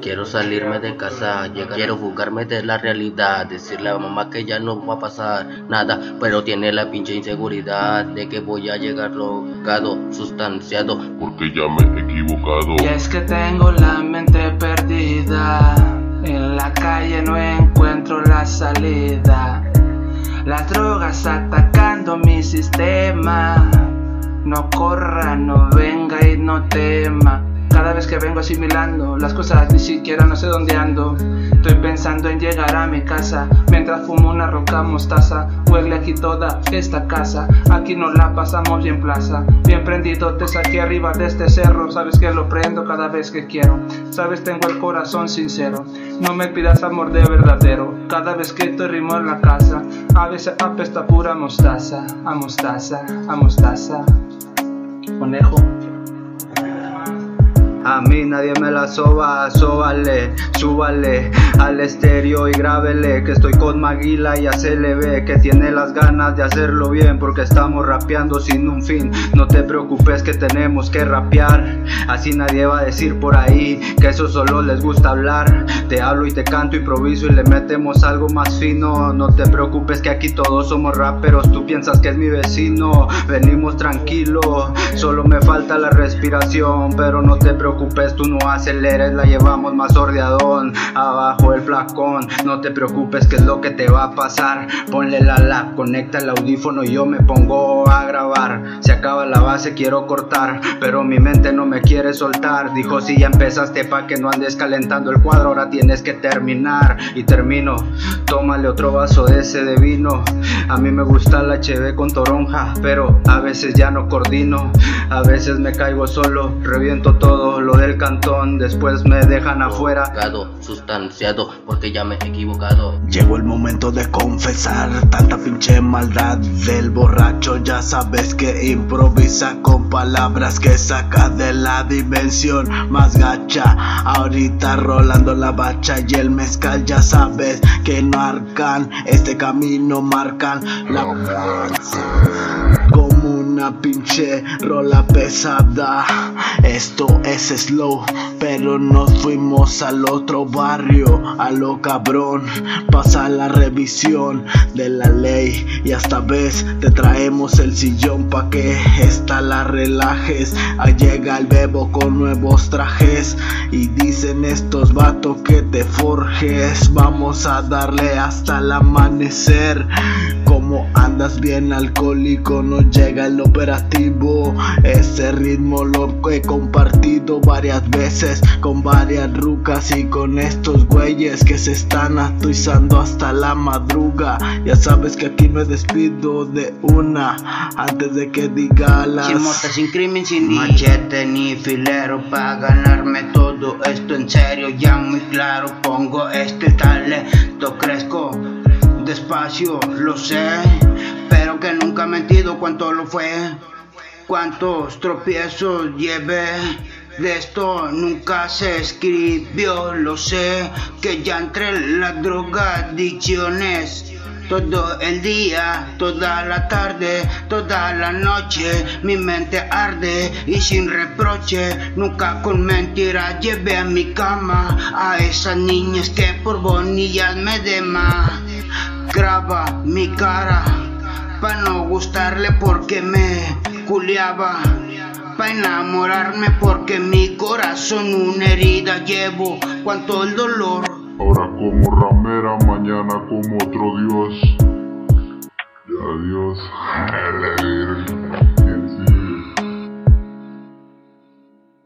Quiero salirme de casa, quiero fugarme de la realidad, decirle a mamá que ya no va a pasar nada, pero tiene la pinche inseguridad de que voy a llegar locado, sustanciado, porque ya me he equivocado. Y es que tengo la mente perdida, en la calle no encuentro la salida, las drogas atacando mi sistema. No corra, no venga y no tema. Vez que vengo asimilando las cosas ni siquiera no sé dónde ando. Estoy pensando en llegar a mi casa mientras fumo una roca mostaza. Huele aquí toda esta casa. Aquí nos la pasamos bien plaza. Bien prendido te saqué arriba de este cerro. Sabes que lo prendo cada vez que quiero. Sabes tengo el corazón sincero. No me pidas amor de verdadero. Cada vez que te rimo en la casa. A veces apesta pura mostaza. A mostaza, a mostaza conejo. A mí nadie me la soba, sóbale, súbale al estéreo y grábele que estoy con Maguila y se le ve que tiene las ganas de hacerlo bien porque estamos rapeando sin un fin. No te preocupes que tenemos que rapear, así nadie va a decir por ahí que eso solo les gusta hablar. Te hablo y te canto, improviso y le metemos algo más fino. No te preocupes que aquí todos somos raperos, tú piensas que es mi vecino. Venimos tranquilo, solo me falta la respiración, pero no te preocupes preocupes, tú no aceleres, la llevamos más ordeadón. Abajo el flacón, no te preocupes, que es lo que te va a pasar. Ponle la la, conecta el audífono y yo me pongo a grabar. Se acaba la base, quiero cortar, pero mi mente no me quiere soltar. Dijo: Si ya empezaste, pa' que no andes calentando el cuadro, ahora tienes que terminar. Y termino, tómale otro vaso de ese de vino. A mí me gusta la HB con toronja, pero a veces ya no coordino. A veces me caigo solo, reviento todo lo del cantón, después me dejan afuera. Sustanciado, porque ya me he equivocado. Llegó el momento de confesar tanta pinche maldad del borracho. Ya sabes que improvisa con palabras que saca de la dimensión más gacha. Ahorita rolando la bacha y el mezcal, ya sabes que no arcan este camino, marcan la una pinche rola pesada. Esto es slow, pero nos fuimos al otro barrio, a lo cabrón. Pasa la revisión de la ley y hasta vez te traemos el sillón pa' que esta la relajes. Llega el bebo con nuevos trajes y dicen estos vatos que te forjes. Vamos a darle hasta el amanecer. Como andas bien alcohólico, no llega el operativo. Ese ritmo lo he compartido varias veces con varias rucas y con estos güeyes que se están atuizando hasta la madruga. Ya sabes que aquí me despido de una antes de que diga las. Sin mota, sin crimen, sin machete ni filero para ganarme todo esto en serio. Ya muy claro, pongo este talento, crezco lo sé, pero que nunca he mentido cuánto lo fue, cuántos tropiezos llevé. De esto nunca se escribió, lo sé, que ya entre las drogadicciones. Todo el día, toda la tarde, toda la noche, mi mente arde y sin reproche, nunca con mentira llevé a mi cama a esas niñas que por bonillas me deman mi cara pa no gustarle porque me culiaba pa enamorarme porque mi corazón una herida llevo cuanto el dolor. Ahora como ramera mañana como otro dios. Y adiós